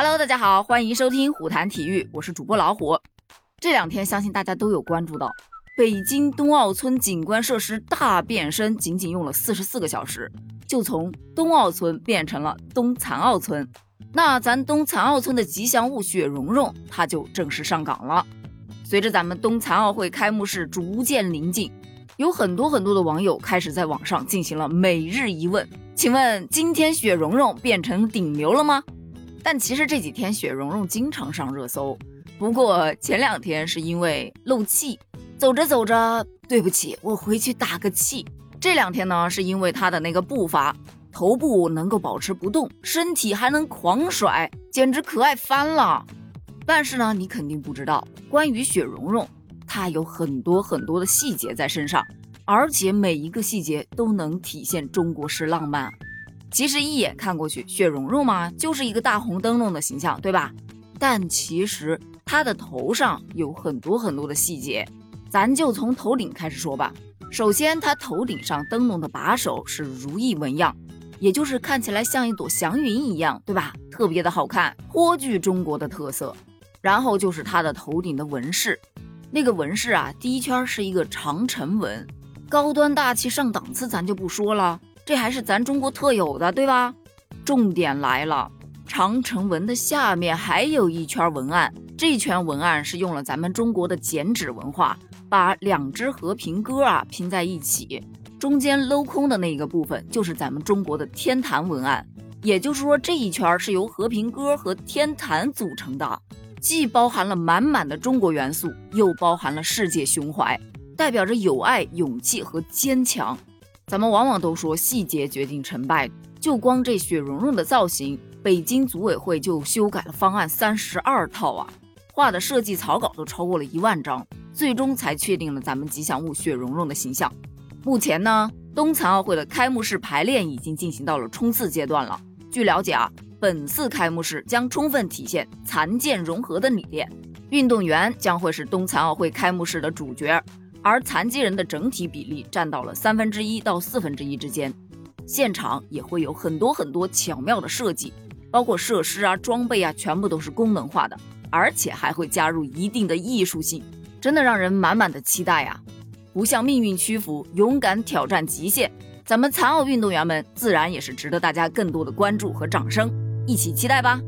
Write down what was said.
Hello，大家好，欢迎收听虎谈体育，我是主播老虎。这两天相信大家都有关注到，北京冬奥村景观设施大变身，仅仅用了四十四个小时，就从冬奥村变成了冬残奥村。那咱冬残奥村的吉祥物雪融融，它就正式上岗了。随着咱们冬残奥会开幕式逐渐临近，有很多很多的网友开始在网上进行了每日一问：请问今天雪融融变成顶流了吗？但其实这几天雪融融经常上热搜，不过前两天是因为漏气，走着走着，对不起，我回去打个气。这两天呢，是因为他的那个步伐，头部能够保持不动，身体还能狂甩，简直可爱翻了。但是呢，你肯定不知道，关于雪融融，她有很多很多的细节在身上，而且每一个细节都能体现中国式浪漫。其实一眼看过去，雪融融嘛，就是一个大红灯笼的形象，对吧？但其实它的头上有很多很多的细节，咱就从头顶开始说吧。首先，它头顶上灯笼的把手是如意纹样，也就是看起来像一朵祥云一样，对吧？特别的好看，颇具中国的特色。然后就是它的头顶的纹饰，那个纹饰啊，第一圈是一个长城纹，高端大气上档次，咱就不说了。这还是咱中国特有的，对吧？重点来了，长城纹的下面还有一圈文案，这圈文案是用了咱们中国的剪纸文化，把两只和平鸽啊拼在一起，中间镂空的那个部分就是咱们中国的天坛文案。也就是说，这一圈是由和平鸽和天坛组成的，既包含了满满的中国元素，又包含了世界胸怀，代表着友爱、勇气和坚强。咱们往往都说细节决定成败，就光这雪融融的造型，北京组委会就修改了方案三十二套啊，画的设计草稿都超过了一万张，最终才确定了咱们吉祥物雪融融的形象。目前呢，冬残奥会的开幕式排练已经进行到了冲刺阶段了。据了解啊，本次开幕式将充分体现残健融合的理念，运动员将会是冬残奥会开幕式的主角。而残疾人的整体比例占到了三分之一到四分之一之间，现场也会有很多很多巧妙的设计，包括设施啊、装备啊，全部都是功能化的，而且还会加入一定的艺术性，真的让人满满的期待啊！不向命运屈服，勇敢挑战极限，咱们残奥运动员们自然也是值得大家更多的关注和掌声，一起期待吧！